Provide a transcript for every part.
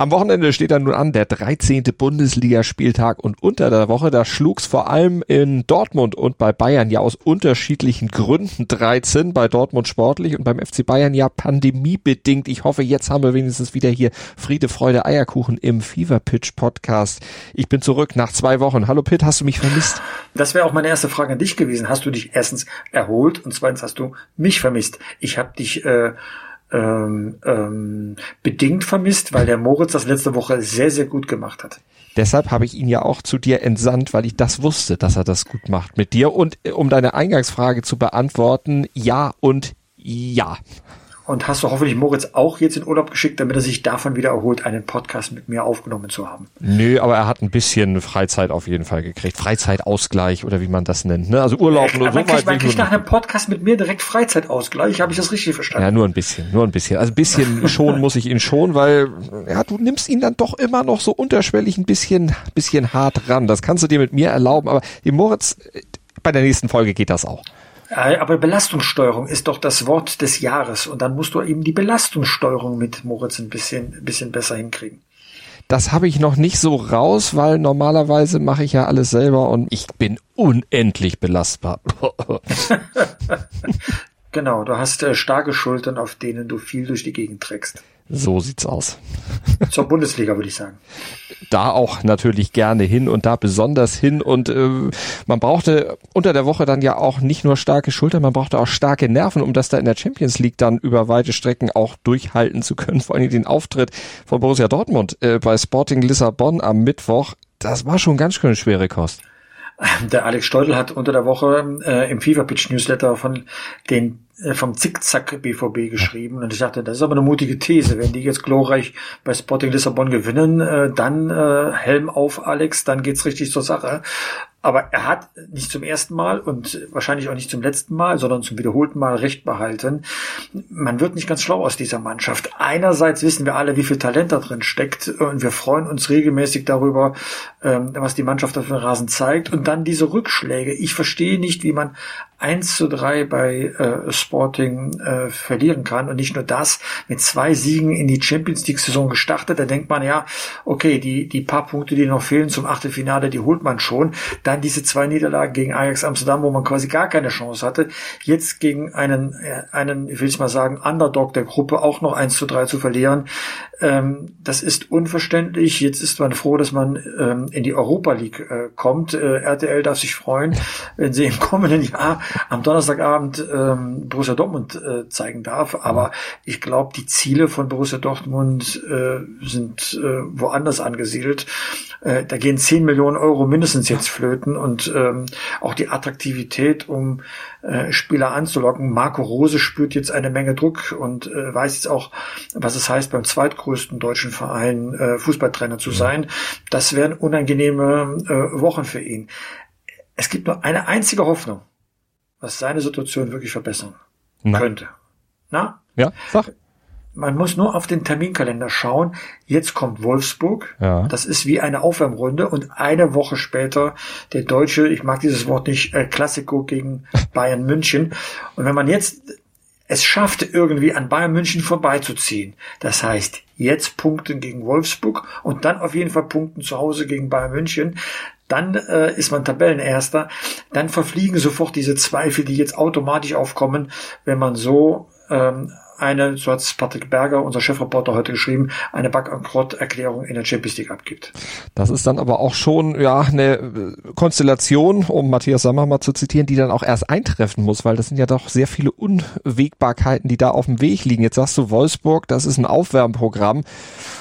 Am Wochenende steht dann nun an der 13. Bundesligaspieltag und unter der Woche, da schlug's vor allem in Dortmund und bei Bayern ja aus unterschiedlichen Gründen 13, bei Dortmund sportlich und beim FC Bayern ja pandemiebedingt. Ich hoffe, jetzt haben wir wenigstens wieder hier Friede, Freude, Eierkuchen im Fever Pitch Podcast. Ich bin zurück nach zwei Wochen. Hallo Pitt, hast du mich vermisst? Das wäre auch meine erste Frage an dich gewesen. Hast du dich erstens erholt und zweitens hast du mich vermisst? Ich habe dich äh, ähm, ähm, bedingt vermisst, weil der Moritz das letzte Woche sehr, sehr gut gemacht hat. Deshalb habe ich ihn ja auch zu dir entsandt, weil ich das wusste, dass er das gut macht mit dir. Und äh, um deine Eingangsfrage zu beantworten, ja und ja. Und hast du hoffentlich Moritz auch jetzt in Urlaub geschickt, damit er sich davon wieder erholt, einen Podcast mit mir aufgenommen zu haben? Nö, aber er hat ein bisschen Freizeit auf jeden Fall gekriegt. Freizeitausgleich oder wie man das nennt. Ne? Also Urlaub nur so man kriegt, man kriegt nach einem Podcast mit mir direkt Freizeitausgleich. Habe ich das richtig verstanden? Ja, nur ein bisschen, nur ein bisschen. Also ein bisschen schon muss ich ihn schon, weil ja, du nimmst ihn dann doch immer noch so unterschwellig ein bisschen, bisschen hart ran. Das kannst du dir mit mir erlauben. Aber Moritz, bei der nächsten Folge geht das auch. Aber Belastungssteuerung ist doch das Wort des Jahres und dann musst du eben die Belastungssteuerung mit Moritz ein bisschen, ein bisschen besser hinkriegen. Das habe ich noch nicht so raus, weil normalerweise mache ich ja alles selber und ich bin unendlich belastbar. genau, du hast äh, starke Schultern, auf denen du viel durch die Gegend trägst. So sieht's aus. Zur Bundesliga würde ich sagen. Da auch natürlich gerne hin und da besonders hin und äh, man brauchte unter der Woche dann ja auch nicht nur starke Schultern, man brauchte auch starke Nerven, um das da in der Champions League dann über weite Strecken auch durchhalten zu können. Vor allem den Auftritt von Borussia Dortmund äh, bei Sporting Lissabon am Mittwoch, das war schon ganz schön schwere Kost. Der Alex Steudel hat unter der Woche äh, im FIFA Pitch Newsletter von den vom Zickzack BVB geschrieben und ich dachte, das ist aber eine mutige These. Wenn die jetzt glorreich bei Sporting Lissabon gewinnen, äh, dann äh, Helm auf Alex, dann geht's richtig zur Sache. Aber er hat nicht zum ersten Mal und wahrscheinlich auch nicht zum letzten Mal, sondern zum wiederholten Mal Recht behalten. Man wird nicht ganz schlau aus dieser Mannschaft. Einerseits wissen wir alle, wie viel Talent da drin steckt und wir freuen uns regelmäßig darüber, ähm, was die Mannschaft auf dem Rasen zeigt. Und dann diese Rückschläge. Ich verstehe nicht, wie man 1 zu 3 bei äh, Sporting äh, verlieren kann. Und nicht nur das, mit zwei Siegen in die Champions League-Saison gestartet. Da denkt man ja, okay, die, die paar Punkte, die noch fehlen zum Achtelfinale, die holt man schon. Dann diese zwei Niederlagen gegen Ajax Amsterdam, wo man quasi gar keine Chance hatte. Jetzt gegen einen, äh, einen, will ich mal sagen, Underdog der Gruppe auch noch 1 zu 3 zu verlieren. Ähm, das ist unverständlich. Jetzt ist man froh, dass man ähm, in die Europa League äh, kommt. Äh, RTL darf sich freuen, wenn sie im kommenden Jahr am Donnerstagabend ähm, Borussia Dortmund äh, zeigen darf. Aber ich glaube, die Ziele von Borussia Dortmund äh, sind äh, woanders angesiedelt. Da gehen 10 Millionen Euro mindestens jetzt flöten und ähm, auch die Attraktivität, um äh, Spieler anzulocken. Marco Rose spürt jetzt eine Menge Druck und äh, weiß jetzt auch, was es heißt, beim zweitgrößten deutschen Verein äh, Fußballtrainer zu sein. Das wären unangenehme äh, Wochen für ihn. Es gibt nur eine einzige Hoffnung was seine Situation wirklich verbessern Na. könnte. Na? Ja, sag. Man muss nur auf den Terminkalender schauen. Jetzt kommt Wolfsburg. Ja. Das ist wie eine Aufwärmrunde und eine Woche später der deutsche, ich mag dieses Wort nicht, äh, Klassiko gegen Bayern München. Und wenn man jetzt es schafft, irgendwie an Bayern München vorbeizuziehen. Das heißt, jetzt punkten gegen Wolfsburg und dann auf jeden Fall punkten zu Hause gegen Bayern München dann äh, ist man Tabellenerster, dann verfliegen sofort diese Zweifel, die jetzt automatisch aufkommen, wenn man so ähm, eine, so hat Patrick Berger, unser Chefreporter heute geschrieben, eine Bankrotterklärung in der Champions League abgibt. Das ist dann aber auch schon ja eine Konstellation, um Matthias Sammer mal zu zitieren, die dann auch erst eintreffen muss, weil das sind ja doch sehr viele Unwägbarkeiten, die da auf dem Weg liegen. Jetzt sagst du Wolfsburg, das ist ein Aufwärmprogramm.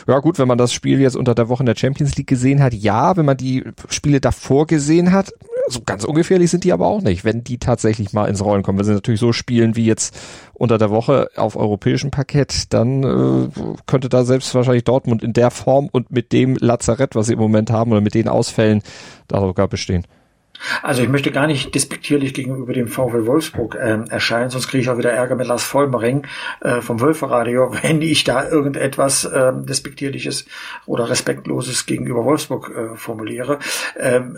Ja gut, wenn man das Spiel jetzt unter der Woche in der Champions League gesehen hat, ja, wenn man die Spiele davor gesehen hat, so ganz ungefährlich sind die aber auch nicht, wenn die tatsächlich mal ins Rollen kommen. Wenn sie natürlich so spielen wie jetzt unter der Woche auf europäischem Parkett, dann äh, könnte da selbst wahrscheinlich Dortmund in der Form und mit dem Lazarett, was sie im Moment haben oder mit den Ausfällen, da sogar bestehen. Also ich möchte gar nicht despektierlich gegenüber dem VfL Wolfsburg äh, erscheinen, sonst kriege ich auch wieder Ärger mit Lars Vollmering äh, vom Wölferadio, wenn ich da irgendetwas äh, despektierliches oder respektloses gegenüber Wolfsburg äh, formuliere. Ähm,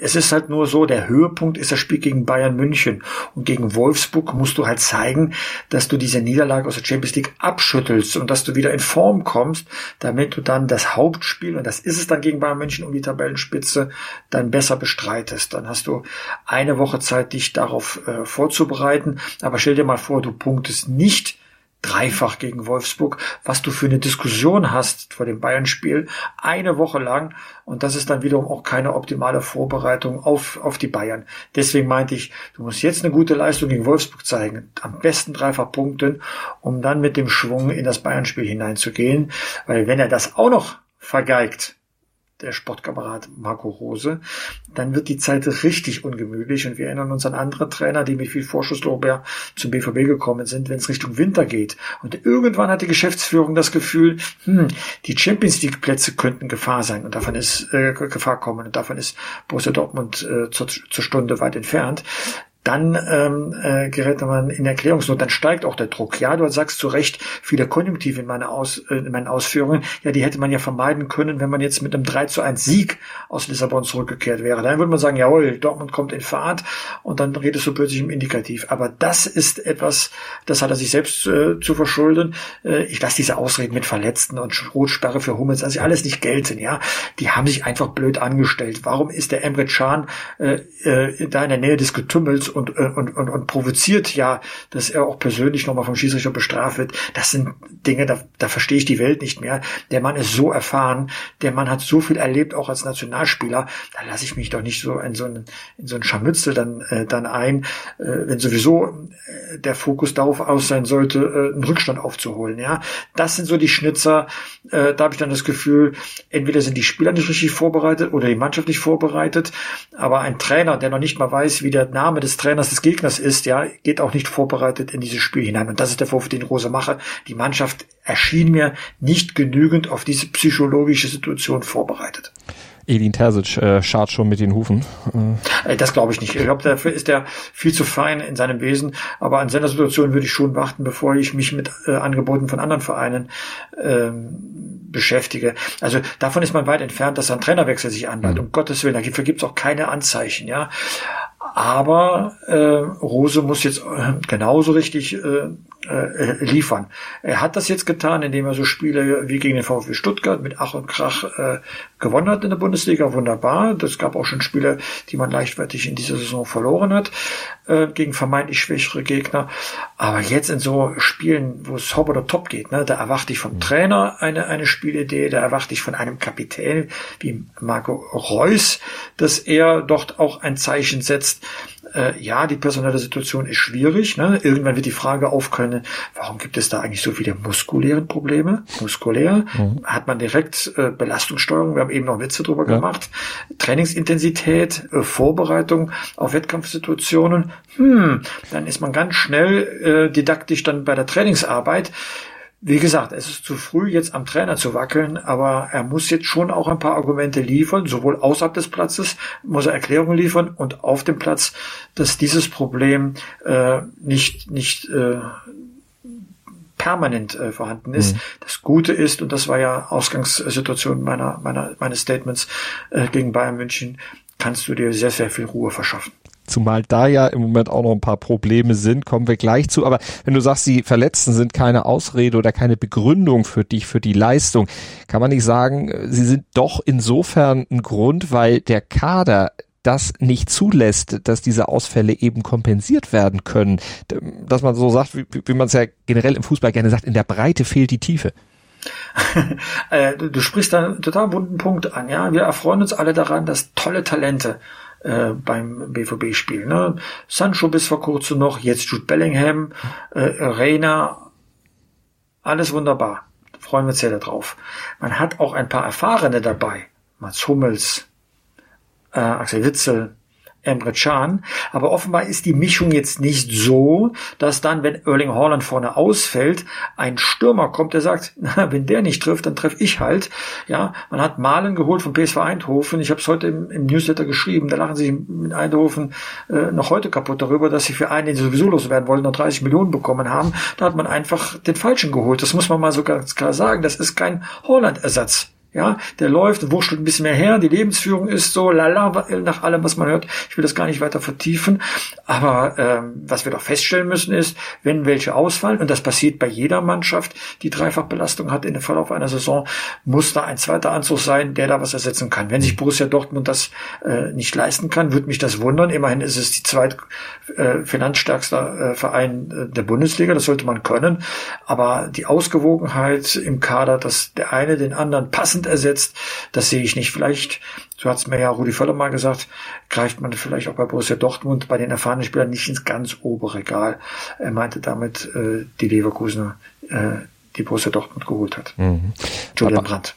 es ist halt nur so, der Höhepunkt ist das Spiel gegen Bayern München und gegen Wolfsburg musst du halt zeigen, dass du diese Niederlage aus der Champions League abschüttelst und dass du wieder in Form kommst, damit du dann das Hauptspiel, und das ist es dann gegen Bayern München um die Tabellenspitze, dann besser bestreitest. Dann hast du eine Woche Zeit, dich darauf äh, vorzubereiten. Aber stell dir mal vor, du punktest nicht dreifach gegen Wolfsburg, was du für eine Diskussion hast vor dem Bayern-Spiel, eine Woche lang. Und das ist dann wiederum auch keine optimale Vorbereitung auf, auf die Bayern. Deswegen meinte ich, du musst jetzt eine gute Leistung gegen Wolfsburg zeigen. Am besten dreifach punkten, um dann mit dem Schwung in das Bayern-Spiel hineinzugehen. Weil wenn er das auch noch vergeigt, der Sportkamerad Marco Rose, dann wird die Zeit richtig ungemütlich und wir erinnern uns an andere Trainer, die mit viel Vorschusslorbeer zum BVB gekommen sind, wenn es Richtung Winter geht. Und irgendwann hat die Geschäftsführung das Gefühl, hm, die Champions League Plätze könnten Gefahr sein und davon ist äh, Gefahr kommen und davon ist Borussia Dortmund äh, zur, zur Stunde weit entfernt dann ähm, äh, gerät man in Erklärungsnot, dann steigt auch der Druck. Ja, du sagst zu Recht viele Konjunktive in, meiner Aus, äh, in meinen Ausführungen. Ja, die hätte man ja vermeiden können, wenn man jetzt mit einem 3 zu 1 Sieg aus Lissabon zurückgekehrt wäre. Dann würde man sagen, jawohl, Dortmund kommt in Fahrt und dann redest du plötzlich im Indikativ. Aber das ist etwas, das hat er sich selbst äh, zu verschulden. Äh, ich lasse diese Ausreden mit Verletzten und Rotsperre für Hummels, also alles nicht gelten. Ja, Die haben sich einfach blöd angestellt. Warum ist der Emre Can äh, äh, da in der Nähe des Getümmels und, äh, und, und, und provoziert ja, dass er auch persönlich nochmal vom Schiedsrichter bestraft wird. Das sind Dinge, da, da verstehe ich die Welt nicht mehr. Der Mann ist so erfahren, der Mann hat so viel erlebt, auch als Nationalspieler. Da lasse ich mich doch nicht so in so ein, in so ein Scharmützel dann, äh, dann ein, äh, wenn sowieso äh, der Fokus darauf aus sein sollte, äh, einen Rückstand aufzuholen. Ja, Das sind so die Schnitzer. Äh, da habe ich dann das Gefühl, entweder sind die Spieler nicht richtig vorbereitet oder die Mannschaft nicht vorbereitet. Aber ein Trainer, der noch nicht mal weiß, wie der Name des Trainers des Gegners ist, ja, geht auch nicht vorbereitet in dieses Spiel hinein. Und das ist der Vorwurf, den Rose mache. Die Mannschaft erschien mir nicht genügend auf diese psychologische Situation vorbereitet. Edin Terzic äh, schart schon mit den Hufen. Äh. Das glaube ich nicht. Ich glaube, dafür ist er viel zu fein in seinem Wesen. Aber an seiner Situation würde ich schon warten, bevor ich mich mit äh, Angeboten von anderen Vereinen ähm, beschäftige. Also davon ist man weit entfernt, dass ein Trainerwechsel sich anbahnt. Mhm. Um Gottes Willen, dafür gibt es auch keine Anzeichen. Ja, aber äh, Rose muss jetzt äh, genauso richtig äh, äh, liefern. Er hat das jetzt getan, indem er so Spiele wie gegen den VfB Stuttgart mit Ach und Krach äh, gewonnen hat in der Bundesliga. Wunderbar. Das gab auch schon Spiele, die man leichtfertig in dieser Saison verloren hat äh, gegen vermeintlich schwächere Gegner. Aber jetzt in so Spielen, wo es hopp oder top geht, ne, da erwarte ich vom Trainer eine, eine Spielidee, da erwarte ich von einem Kapitän wie Marco Reus, dass er dort auch ein Zeichen setzt, äh, ja, die personelle Situation ist schwierig. Ne? Irgendwann wird die Frage aufkommen, warum gibt es da eigentlich so viele muskulären Probleme? Muskulär mhm. hat man direkt äh, Belastungssteuerung, wir haben eben noch Witze drüber ja. gemacht, Trainingsintensität, äh, Vorbereitung auf Wettkampfsituationen. Hm, dann ist man ganz schnell äh, didaktisch dann bei der Trainingsarbeit. Wie gesagt, es ist zu früh, jetzt am Trainer zu wackeln, aber er muss jetzt schon auch ein paar Argumente liefern, sowohl außerhalb des Platzes muss er Erklärungen liefern und auf dem Platz, dass dieses Problem äh, nicht, nicht äh, permanent äh, vorhanden ist. Mhm. Das Gute ist, und das war ja Ausgangssituation meiner, meiner, meines Statements äh, gegen Bayern München, kannst du dir sehr, sehr viel Ruhe verschaffen. Zumal da ja im Moment auch noch ein paar Probleme sind, kommen wir gleich zu. Aber wenn du sagst, die Verletzten sind keine Ausrede oder keine Begründung für dich, für die Leistung, kann man nicht sagen, sie sind doch insofern ein Grund, weil der Kader das nicht zulässt, dass diese Ausfälle eben kompensiert werden können. Dass man so sagt, wie, wie man es ja generell im Fußball gerne sagt, in der Breite fehlt die Tiefe. Äh, du, sprichst da einen total bunten Punkt an. Ja, wir erfreuen uns alle daran, dass tolle Talente äh, beim BVB-Spiel. Ne? Sancho bis vor kurzem noch, jetzt Jude Bellingham, äh, Reina, alles wunderbar. freuen wir uns sehr darauf. Man hat auch ein paar Erfahrene dabei. Mats Hummels, äh, Axel Witzel, Emre Can. Aber offenbar ist die Mischung jetzt nicht so, dass dann, wenn Erling Haaland vorne ausfällt, ein Stürmer kommt, der sagt, na, wenn der nicht trifft, dann treffe ich halt. Ja, man hat Malen geholt vom PSV Eindhoven. Ich habe es heute im, im, Newsletter geschrieben. Da lachen sich in Eindhoven äh, noch heute kaputt darüber, dass sie für einen, den sie sowieso loswerden wollten, noch 30 Millionen bekommen haben. Da hat man einfach den Falschen geholt. Das muss man mal so ganz klar sagen. Das ist kein Holland-Ersatz. Ja, der läuft, wurschtelt ein bisschen mehr her, die Lebensführung ist so lala nach allem, was man hört. Ich will das gar nicht weiter vertiefen. Aber ähm, was wir doch feststellen müssen ist, wenn welche ausfallen, und das passiert bei jeder Mannschaft, die Dreifachbelastung hat in dem Verlauf einer Saison, muss da ein zweiter Anzug sein, der da was ersetzen kann. Wenn sich Borussia Dortmund das äh, nicht leisten kann, würde mich das wundern. Immerhin ist es die zweit äh, finanzstärkste äh, Verein äh, der Bundesliga, das sollte man können. Aber die Ausgewogenheit im Kader, dass der eine den anderen passend Prozent ersetzt. Das sehe ich nicht. Vielleicht, so hat es mir ja Rudi Völler mal gesagt, greift man vielleicht auch bei Borussia Dortmund bei den erfahrenen Spielern nicht ins ganz obere Regal. Er meinte damit äh, die Leverkusener, äh, die Borussia Dortmund geholt hat. Mhm. Julian Brandt.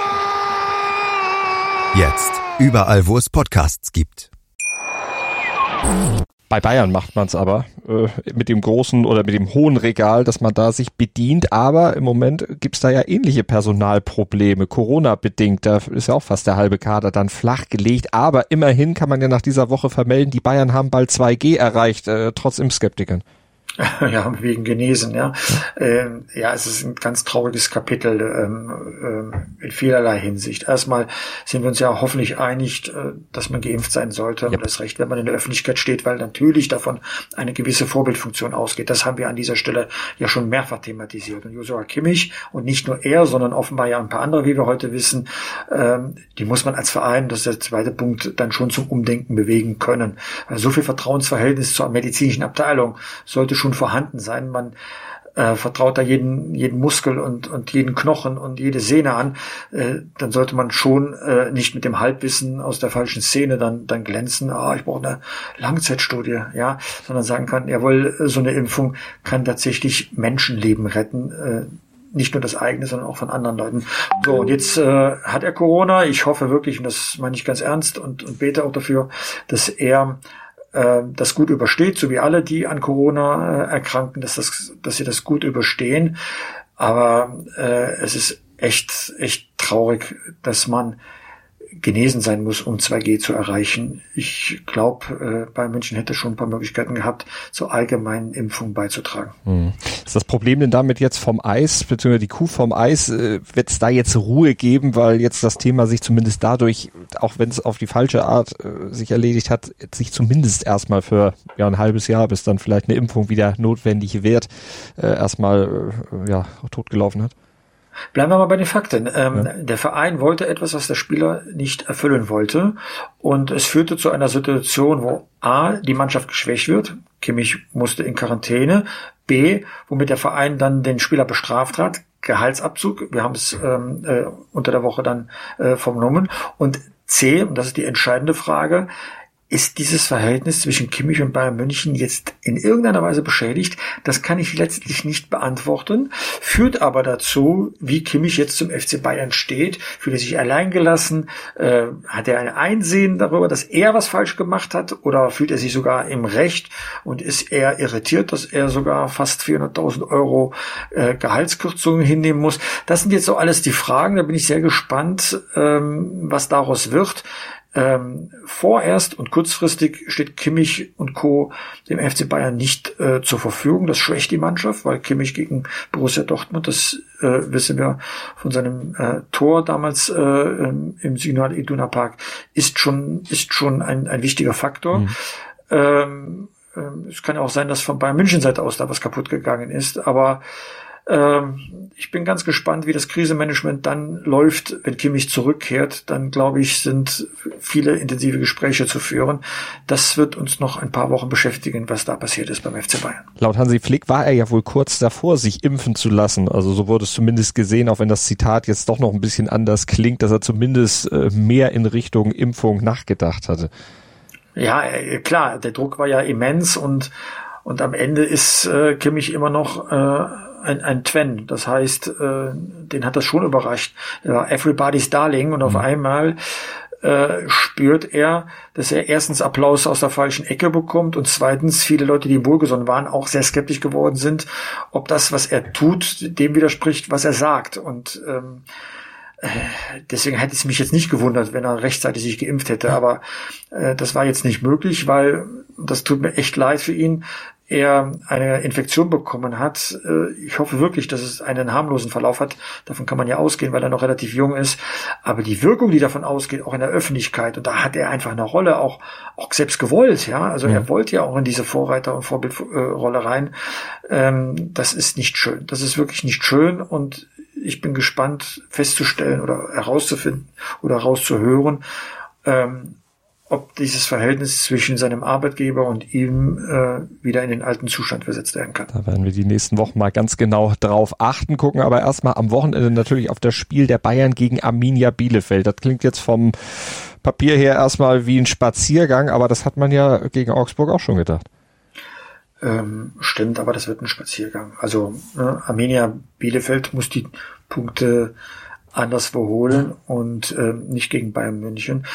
Jetzt. Überall, wo es Podcasts gibt. Bei Bayern macht man es aber äh, mit dem großen oder mit dem hohen Regal, dass man da sich bedient. Aber im Moment gibt's da ja ähnliche Personalprobleme, Corona-bedingt. Da ist ja auch fast der halbe Kader dann flach gelegt. Aber immerhin kann man ja nach dieser Woche vermelden, die Bayern haben bald 2G erreicht, äh, trotz Impfskeptikern. ja, wegen Genesen, ja. Ähm, ja, es ist ein ganz trauriges Kapitel ähm, ähm, in vielerlei Hinsicht. Erstmal sind wir uns ja hoffentlich einig, äh, dass man geimpft sein sollte. Yep. Und das Recht, wenn man in der Öffentlichkeit steht, weil natürlich davon eine gewisse Vorbildfunktion ausgeht. Das haben wir an dieser Stelle ja schon mehrfach thematisiert. Und Joshua Kimmich und nicht nur er, sondern offenbar ja ein paar andere, wie wir heute wissen, ähm, die muss man als Verein, das ist der zweite Punkt, dann schon zum Umdenken bewegen können. Weil so viel Vertrauensverhältnis zur medizinischen Abteilung sollte schon vorhanden sein. Man äh, vertraut da jeden, jeden Muskel und, und jeden Knochen und jede Sehne an, äh, dann sollte man schon äh, nicht mit dem Halbwissen aus der falschen Szene dann, dann glänzen, ah, ich brauche eine Langzeitstudie, ja, sondern sagen kann, jawohl, so eine Impfung kann tatsächlich Menschenleben retten, äh, nicht nur das eigene, sondern auch von anderen Leuten. So, und jetzt äh, hat er Corona. Ich hoffe wirklich, und das meine ich ganz ernst und, und bete auch dafür, dass er äh, das gut übersteht, so wie alle, die an Corona äh, erkranken, dass, das, dass sie das gut überstehen. Aber äh, es ist echt, echt traurig, dass man genesen sein muss, um 2G zu erreichen. Ich glaube, äh, Bayern München hätte schon ein paar Möglichkeiten gehabt, zur allgemeinen Impfung beizutragen. Hm. Ist das Problem denn damit jetzt vom Eis, beziehungsweise die Kuh vom Eis, äh, wird es da jetzt Ruhe geben, weil jetzt das Thema sich zumindest dadurch, auch wenn es auf die falsche Art äh, sich erledigt hat, sich zumindest erstmal für ja, ein halbes Jahr, bis dann vielleicht eine Impfung wieder notwendig wird, äh, erstmal äh, ja, totgelaufen hat? Bleiben wir mal bei den Fakten. Ähm, ja. Der Verein wollte etwas, was der Spieler nicht erfüllen wollte. Und es führte zu einer Situation, wo A, die Mannschaft geschwächt wird. Kimmich musste in Quarantäne. B, womit der Verein dann den Spieler bestraft hat. Gehaltsabzug. Wir haben es ähm, äh, unter der Woche dann äh, vernommen. Und C, und das ist die entscheidende Frage, ist dieses Verhältnis zwischen Kimmich und Bayern München jetzt in irgendeiner Weise beschädigt? Das kann ich letztlich nicht beantworten, führt aber dazu, wie Kimmich jetzt zum FC Bayern steht. Fühlt er sich alleingelassen? Äh, hat er ein Einsehen darüber, dass er was falsch gemacht hat? Oder fühlt er sich sogar im Recht und ist er irritiert, dass er sogar fast 400.000 Euro äh, Gehaltskürzungen hinnehmen muss? Das sind jetzt so alles die Fragen. Da bin ich sehr gespannt, ähm, was daraus wird. Ähm, vorerst und kurzfristig steht Kimmich und Co. dem FC Bayern nicht äh, zur Verfügung. Das schwächt die Mannschaft, weil Kimmich gegen Borussia Dortmund, das äh, wissen wir von seinem äh, Tor damals äh, im Signal Iduna Park, ist schon, ist schon ein, ein wichtiger Faktor. Mhm. Ähm, ähm, es kann auch sein, dass von Bayern München Seite aus da was kaputt gegangen ist, aber ich bin ganz gespannt, wie das Krisenmanagement dann läuft, wenn Kimmich zurückkehrt. Dann glaube ich, sind viele intensive Gespräche zu führen. Das wird uns noch ein paar Wochen beschäftigen, was da passiert ist beim FC Bayern. Laut Hansi Flick war er ja wohl kurz davor, sich impfen zu lassen. Also so wurde es zumindest gesehen, auch wenn das Zitat jetzt doch noch ein bisschen anders klingt, dass er zumindest äh, mehr in Richtung Impfung nachgedacht hatte. Ja, äh, klar, der Druck war ja immens und und am Ende ist äh, Kimmich immer noch äh, ein, ein Twen. Das heißt, äh, den hat das schon überrascht. Er war Everybody's Darling und auf mhm. einmal äh, spürt er, dass er erstens Applaus aus der falschen Ecke bekommt und zweitens viele Leute, die ihm wohlgesonnen waren, auch sehr skeptisch geworden sind, ob das, was er tut, dem widerspricht, was er sagt. Und ähm, äh, deswegen hätte es mich jetzt nicht gewundert, wenn er rechtzeitig sich geimpft hätte. Aber äh, das war jetzt nicht möglich, weil das tut mir echt leid für ihn er eine Infektion bekommen hat. Äh, ich hoffe wirklich, dass es einen harmlosen Verlauf hat. Davon kann man ja ausgehen, weil er noch relativ jung ist. Aber die Wirkung, die davon ausgeht, auch in der Öffentlichkeit, und da hat er einfach eine Rolle, auch, auch selbst gewollt, ja. Also ja. er wollte ja auch in diese Vorreiter- und Vorbildrolle rein. Ähm, das ist nicht schön. Das ist wirklich nicht schön und ich bin gespannt festzustellen oder herauszufinden oder herauszuhören, ähm, ob dieses Verhältnis zwischen seinem Arbeitgeber und ihm äh, wieder in den alten Zustand versetzt werden kann. Da werden wir die nächsten Wochen mal ganz genau drauf achten, gucken aber erstmal am Wochenende natürlich auf das Spiel der Bayern gegen Arminia Bielefeld. Das klingt jetzt vom Papier her erstmal wie ein Spaziergang, aber das hat man ja gegen Augsburg auch schon gedacht. Ähm, stimmt, aber das wird ein Spaziergang. Also äh, Arminia Bielefeld muss die Punkte anderswo holen und äh, nicht gegen Bayern München.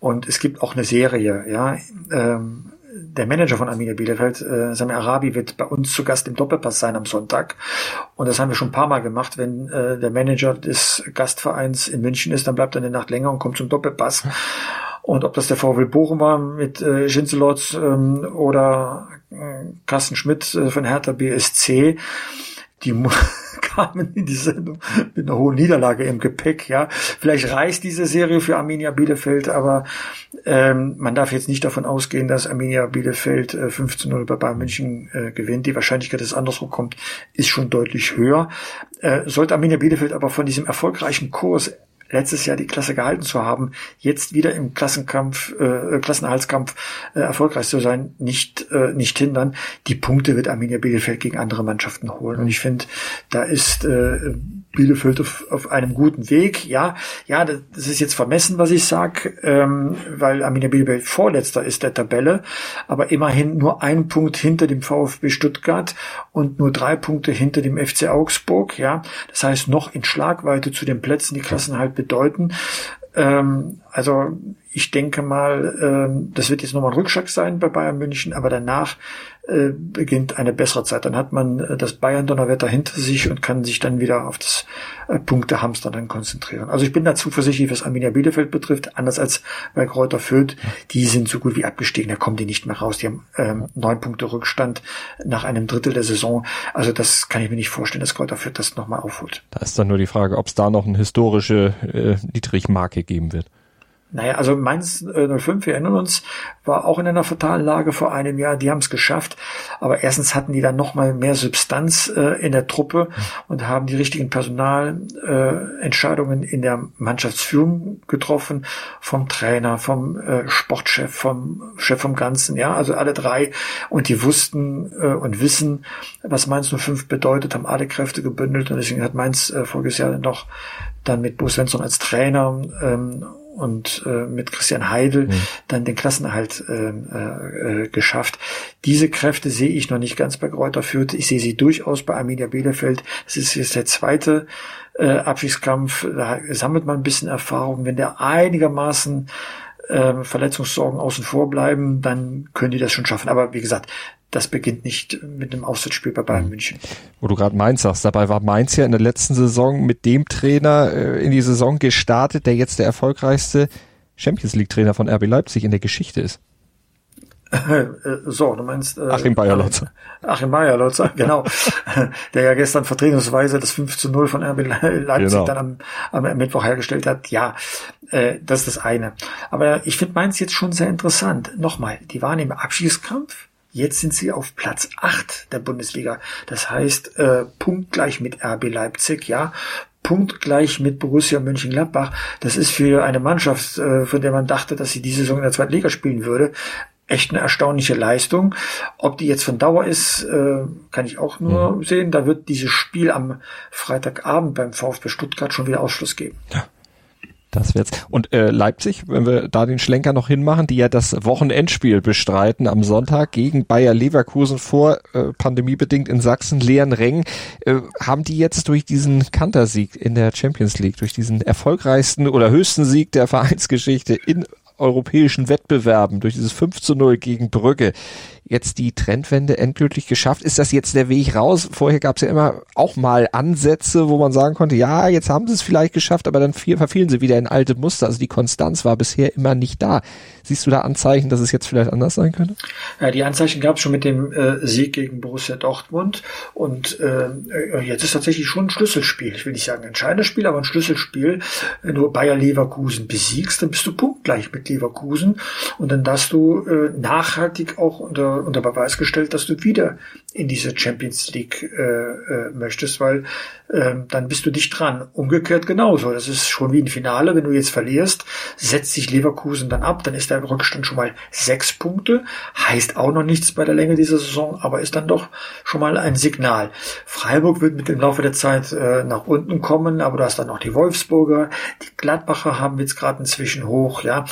Und es gibt auch eine Serie, ja. Ähm, der Manager von Arminia Bielefeld, äh, Sami Arabi, wird bei uns zu Gast im Doppelpass sein am Sonntag. Und das haben wir schon ein paar Mal gemacht. Wenn äh, der Manager des Gastvereins in München ist, dann bleibt er eine Nacht länger und kommt zum Doppelpass. Und ob das der VW Bochum war mit äh, Schinzelotz ähm, oder äh, Carsten Schmidt äh, von Hertha BSC, die kamen in die Sendung mit einer hohen Niederlage im Gepäck. Ja, vielleicht reißt diese Serie für Arminia Bielefeld, aber ähm, man darf jetzt nicht davon ausgehen, dass Arminia Bielefeld äh, 15 0 bei Bayern München äh, gewinnt. Die Wahrscheinlichkeit, dass es andersrum kommt, ist schon deutlich höher. Äh, sollte Arminia Bielefeld aber von diesem erfolgreichen Kurs letztes Jahr die Klasse gehalten zu haben, jetzt wieder im Klassenkampf, äh, Klassenerhaltskampf äh, erfolgreich zu sein, nicht, äh, nicht hindern. Die Punkte wird Arminia Bielefeld gegen andere Mannschaften holen. Und ich finde, da ist äh, Bielefeld auf, auf einem guten Weg. Ja, ja, das ist jetzt vermessen, was ich sag, ähm, weil Arminia Bielefeld Vorletzter ist der Tabelle, aber immerhin nur ein Punkt hinter dem VfB Stuttgart und nur drei Punkte hinter dem FC Augsburg. Ja, das heißt noch in Schlagweite zu den Plätzen, die Klassen halt bedeuten. Ähm, also ich denke mal, ähm, das wird jetzt nochmal ein Rückschlag sein bei Bayern München, aber danach äh, beginnt eine bessere Zeit. Dann hat man äh, das Bayern-Donnerwetter hinter sich und kann sich dann wieder auf das äh, Punktehamster dann konzentrieren. Also ich bin da zuversichtlich, was Arminia Bielefeld betrifft, anders als bei Kräuter Fürth. Die sind so gut wie abgestiegen, da kommen die nicht mehr raus. Die haben ähm, neun Punkte Rückstand nach einem Drittel der Saison. Also das kann ich mir nicht vorstellen, dass Kräuter Fürth das nochmal aufholt. Da ist dann nur die Frage, ob es da noch eine historische äh, Niedrigmarke geben wird. Naja, also Mainz äh, 05, wir erinnern uns, war auch in einer fatalen Lage vor einem Jahr. Die haben es geschafft, aber erstens hatten die dann noch mal mehr Substanz äh, in der Truppe und haben die richtigen Personalentscheidungen äh, in der Mannschaftsführung getroffen, vom Trainer, vom äh, Sportchef, vom Chef vom Ganzen, ja, also alle drei. Und die wussten äh, und wissen, was Mainz 05 bedeutet, haben alle Kräfte gebündelt. Und deswegen hat Mainz äh, voriges Jahr noch dann mit Bo Svensson als Trainer ähm, und äh, mit Christian Heidel mhm. dann den Klassenerhalt äh, äh, geschafft. Diese Kräfte sehe ich noch nicht ganz bei Kräuter Fürth. Ich sehe sie durchaus bei Arminia Bielefeld. Das ist jetzt der zweite äh, Abschiedskampf. Da sammelt man ein bisschen Erfahrung. Wenn der einigermaßen äh, Verletzungssorgen außen vor bleiben, dann können die das schon schaffen. Aber wie gesagt, das beginnt nicht mit einem Auswärtsspiel bei Bayern mhm. München. Wo du gerade Mainz sagst, dabei war Mainz ja in der letzten Saison mit dem Trainer äh, in die Saison gestartet, der jetzt der erfolgreichste Champions League Trainer von RB Leipzig in der Geschichte ist. Äh, so, du meinst äh, Achim Bayerlotzer. Achim Bayerlotzer, genau. der ja gestern vertretungsweise das 5 zu 0 von RB Leipzig genau. dann am, am Mittwoch hergestellt hat. Ja, äh, das ist das eine. Aber ich finde Mainz jetzt schon sehr interessant. Nochmal, die waren im Abschiedskampf Jetzt sind sie auf Platz 8 der Bundesliga. Das heißt, äh, punktgleich mit RB Leipzig, ja punktgleich mit Borussia Mönchengladbach. Das ist für eine Mannschaft, äh, von der man dachte, dass sie diese Saison in der zweiten Liga spielen würde, echt eine erstaunliche Leistung. Ob die jetzt von Dauer ist, äh, kann ich auch nur mhm. sehen. Da wird dieses Spiel am Freitagabend beim VfB Stuttgart schon wieder Ausschluss geben. Ja. Das wird's. Und äh, Leipzig, wenn wir da den Schlenker noch hinmachen, die ja das Wochenendspiel bestreiten am Sonntag gegen Bayer Leverkusen vor äh, pandemiebedingt in Sachsen leeren Rängen, äh, haben die jetzt durch diesen Kantersieg in der Champions League, durch diesen erfolgreichsten oder höchsten Sieg der Vereinsgeschichte in europäischen Wettbewerben, durch dieses 5 zu 0 gegen Brügge, jetzt die Trendwende endgültig geschafft? Ist das jetzt der Weg raus? Vorher gab es ja immer auch mal Ansätze, wo man sagen konnte, ja, jetzt haben sie es vielleicht geschafft, aber dann verfielen sie wieder in alte Muster. Also die Konstanz war bisher immer nicht da. Siehst du da Anzeichen, dass es jetzt vielleicht anders sein könnte? Ja, die Anzeichen gab es schon mit dem äh, Sieg gegen Borussia Dortmund und äh, jetzt ist tatsächlich schon ein Schlüsselspiel. Ich will nicht sagen ein entscheidendes Spiel, aber ein Schlüsselspiel. Wenn du Bayer Leverkusen besiegst, dann bist du punktgleich mit Leverkusen und dann darfst du äh, nachhaltig auch unter unter Beweis gestellt, dass du wieder in diese Champions League äh, äh, möchtest, weil ähm, dann bist du dicht dran. Umgekehrt genauso. Das ist schon wie ein Finale. Wenn du jetzt verlierst, setzt sich Leverkusen dann ab, dann ist der Rückstand schon mal sechs Punkte. Heißt auch noch nichts bei der Länge dieser Saison, aber ist dann doch schon mal ein Signal. Freiburg wird mit dem Laufe der Zeit äh, nach unten kommen, aber du hast dann noch die Wolfsburger, die Gladbacher haben jetzt gerade inzwischen hoch, ja.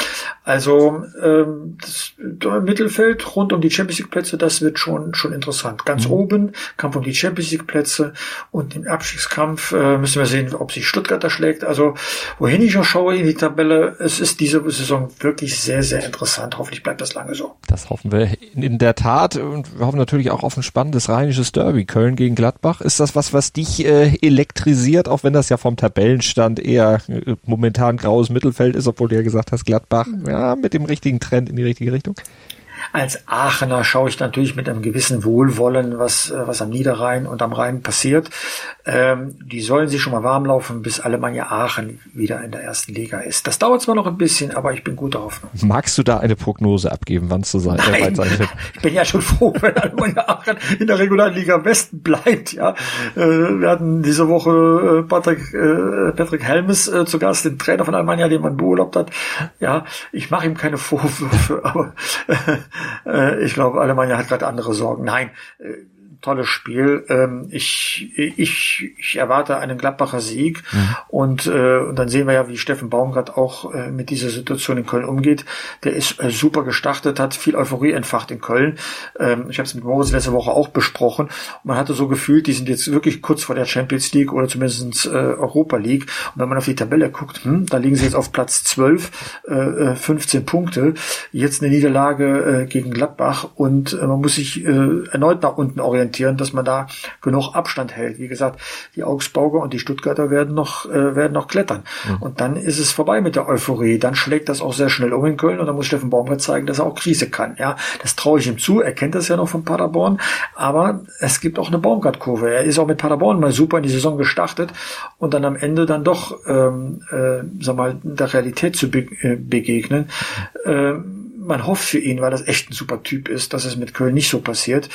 Also ähm, das Mittelfeld rund um die Champions League Plätze, das wird schon schon interessant. Ganz mhm. oben Kampf um die Champions League Plätze und im Abstiegskampf äh, müssen wir sehen, ob sich Stuttgart da schlägt. Also wohin ich auch schaue in die Tabelle, es ist diese Saison wirklich sehr sehr interessant. Hoffentlich bleibt das lange so. Das hoffen wir in der Tat und wir hoffen natürlich auch auf ein spannendes rheinisches Derby Köln gegen Gladbach. Ist das was, was dich äh, elektrisiert, auch wenn das ja vom Tabellenstand eher äh, momentan graues Mittelfeld ist, obwohl du ja gesagt hast, Gladbach ja mit dem richtigen Trend in die richtige Richtung? Als Aachener schaue ich natürlich mit einem gewissen Wohlwollen, was, äh, was am Niederrhein und am Rhein passiert. Ähm, die sollen sich schon mal warm laufen, bis Alemannia Aachen wieder in der ersten Liga ist. Das dauert zwar noch ein bisschen, aber ich bin guter Hoffnung. Magst du da eine Prognose abgeben, wann es so sein, äh, wird? Ich bin ja schon froh, wenn Alemannia Aachen in der Regionalliga Westen bleibt. Ja, äh, Wir hatten diese Woche äh, Patrick, äh, Patrick Helmes zu Gast, den Trainer von Alemannia, den man beurlaubt hat. Ja, ich mache ihm keine Vorwürfe, aber äh, ich glaube, Alemannia hat gerade andere Sorgen. Nein, äh, tolles Spiel. Ähm, ich, ich, ich erwarte einen Gladbacher Sieg mhm. und, äh, und dann sehen wir ja, wie Steffen Baumgart auch äh, mit dieser Situation in Köln umgeht. Der ist äh, super gestartet, hat viel Euphorie entfacht in Köln. Ähm, ich habe es mit Moritz letzte Woche auch besprochen. Und man hatte so gefühlt, die sind jetzt wirklich kurz vor der Champions League oder zumindest äh, Europa League. Und wenn man auf die Tabelle guckt, hm, da liegen sie jetzt auf Platz 12, äh, 15 äh, Punkte. Jetzt eine Niederlage äh, gegen Gladbach und äh, man muss sich äh, erneut nach unten orientieren argumentieren, dass man da genug Abstand hält. Wie gesagt, die Augsburger und die Stuttgarter werden noch, äh, werden noch klettern. Mhm. Und dann ist es vorbei mit der Euphorie. Dann schlägt das auch sehr schnell um in Köln und dann muss Steffen Baumgart zeigen, dass er auch Krise kann. Ja, das traue ich ihm zu. Er kennt das ja noch von Paderborn. Aber es gibt auch eine Baumgart-Kurve. Er ist auch mit Paderborn mal super in die Saison gestartet und dann am Ende dann doch, ähm, äh, sag mal, der Realität zu be äh, begegnen. Ähm, man hofft für ihn, weil das echt ein super Typ ist, dass es mit Köln nicht so passiert.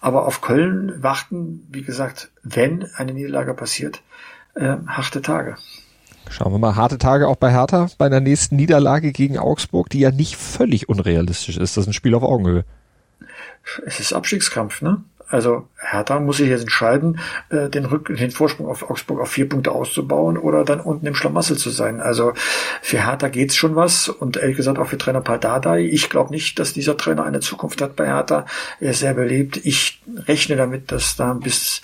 Aber auf Köln warten, wie gesagt, wenn eine Niederlage passiert, äh, harte Tage. Schauen wir mal, harte Tage auch bei Hertha bei der nächsten Niederlage gegen Augsburg, die ja nicht völlig unrealistisch ist. Das ist ein Spiel auf Augenhöhe. Es ist Abstiegskampf, ne? Also Hertha muss sich jetzt entscheiden, äh, den, Rück den Vorsprung auf Augsburg auf vier Punkte auszubauen oder dann unten im Schlamassel zu sein. Also für Hertha geht's schon was und ehrlich gesagt auch für Trainer Pardadei. Ich glaube nicht, dass dieser Trainer eine Zukunft hat bei Hertha. Er ist sehr beliebt. Ich rechne damit, dass da bis,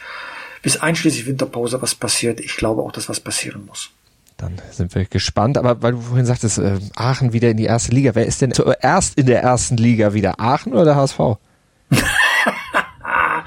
bis einschließlich Winterpause was passiert. Ich glaube auch, dass was passieren muss. Dann sind wir gespannt. Aber weil du vorhin sagtest, äh, Aachen wieder in die erste Liga. Wer ist denn zuerst in der ersten Liga wieder? Aachen oder der HSV?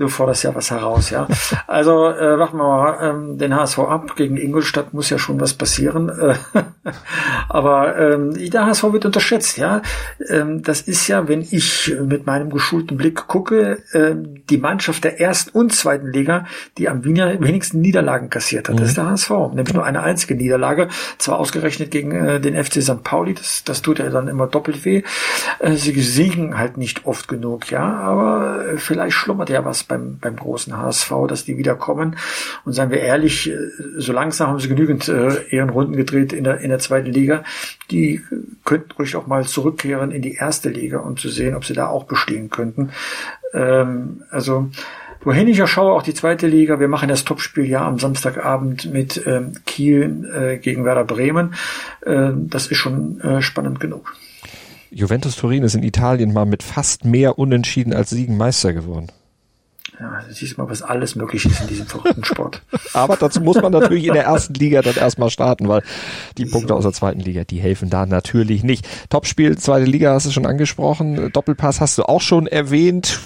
du forderst ja was heraus, ja. Also äh, warten wir mal ähm, den HSV ab. Gegen Ingolstadt muss ja schon was passieren. Äh, aber ähm, der HSV wird unterschätzt, ja. Ähm, das ist ja, wenn ich mit meinem geschulten Blick gucke, äh, die Mannschaft der ersten und zweiten Liga, die am wenigsten Niederlagen kassiert hat. Mhm. Das ist der HSV. Nämlich nur eine einzige Niederlage. Zwar ausgerechnet gegen äh, den FC St. Pauli, das, das tut ja dann immer doppelt weh. Äh, sie siegen halt nicht oft genug, ja. Aber äh, vielleicht schlummert ja was beim, beim großen HSV, dass die wiederkommen. Und seien wir ehrlich, äh, so langsam haben sie genügend äh, Ehrenrunden gedreht in der, in der zweiten Liga. Die könnten ruhig auch mal zurückkehren in die erste Liga, um zu sehen, ob sie da auch bestehen könnten. Ähm, also, wohin ich ja schaue, auch die zweite Liga. Wir machen das Topspiel ja am Samstagabend mit ähm, Kiel äh, gegen Werder Bremen. Äh, das ist schon äh, spannend genug. Juventus Turin ist in Italien mal mit fast mehr Unentschieden als Siegen Meister geworden. Ja, siehst mal, was alles möglich ist in diesem verrückten Sport. Aber dazu muss man natürlich in der ersten Liga dann erstmal starten, weil die Punkte aus der zweiten Liga, die helfen da natürlich nicht. Topspiel, zweite Liga hast du schon angesprochen. Doppelpass hast du auch schon erwähnt.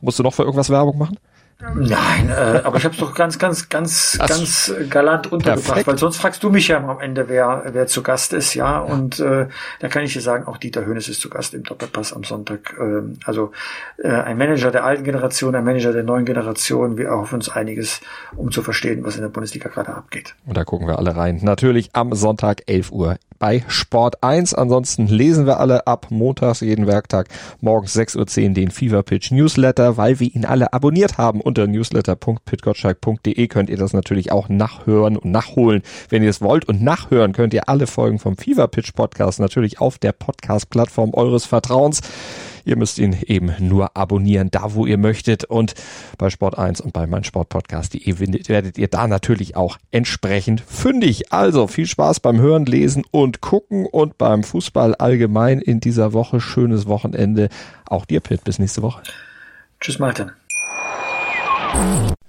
Musst du noch für irgendwas Werbung machen? Nein, äh, aber ich habe es doch ganz, ganz, ganz, Ach, ganz galant untergebracht, perfekt. weil sonst fragst du mich ja am Ende, wer, wer zu Gast ist, ja. Und äh, da kann ich dir sagen, auch Dieter Hönes ist zu Gast im Doppelpass am Sonntag. Ähm, also äh, ein Manager der alten Generation, ein Manager der neuen Generation. Wir erhoffen uns einiges, um zu verstehen, was in der Bundesliga gerade abgeht. Und da gucken wir alle rein. Natürlich am Sonntag 11 Uhr bei Sport 1. Ansonsten lesen wir alle ab montags jeden Werktag morgens 6.10 Uhr den Fever Pitch Newsletter, weil wir ihn alle abonniert haben. Unter newsletter.pitgottschalk.de könnt ihr das natürlich auch nachhören und nachholen, wenn ihr es wollt. Und nachhören könnt ihr alle Folgen vom Fever Pitch Podcast natürlich auf der Podcast-Plattform eures Vertrauens. Ihr müsst ihn eben nur abonnieren, da wo ihr möchtet. Und bei Sport 1 und bei meinsportpodcast.de werdet ihr da natürlich auch entsprechend fündig. Also viel Spaß beim Hören, Lesen und Gucken und beim Fußball allgemein in dieser Woche. Schönes Wochenende. Auch dir, Pitt. Bis nächste Woche. Tschüss, Martin.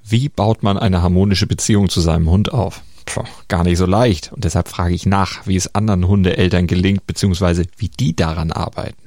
Wie baut man eine harmonische Beziehung zu seinem Hund auf? Puh, gar nicht so leicht. Und deshalb frage ich nach, wie es anderen Hundeeltern gelingt, beziehungsweise wie die daran arbeiten.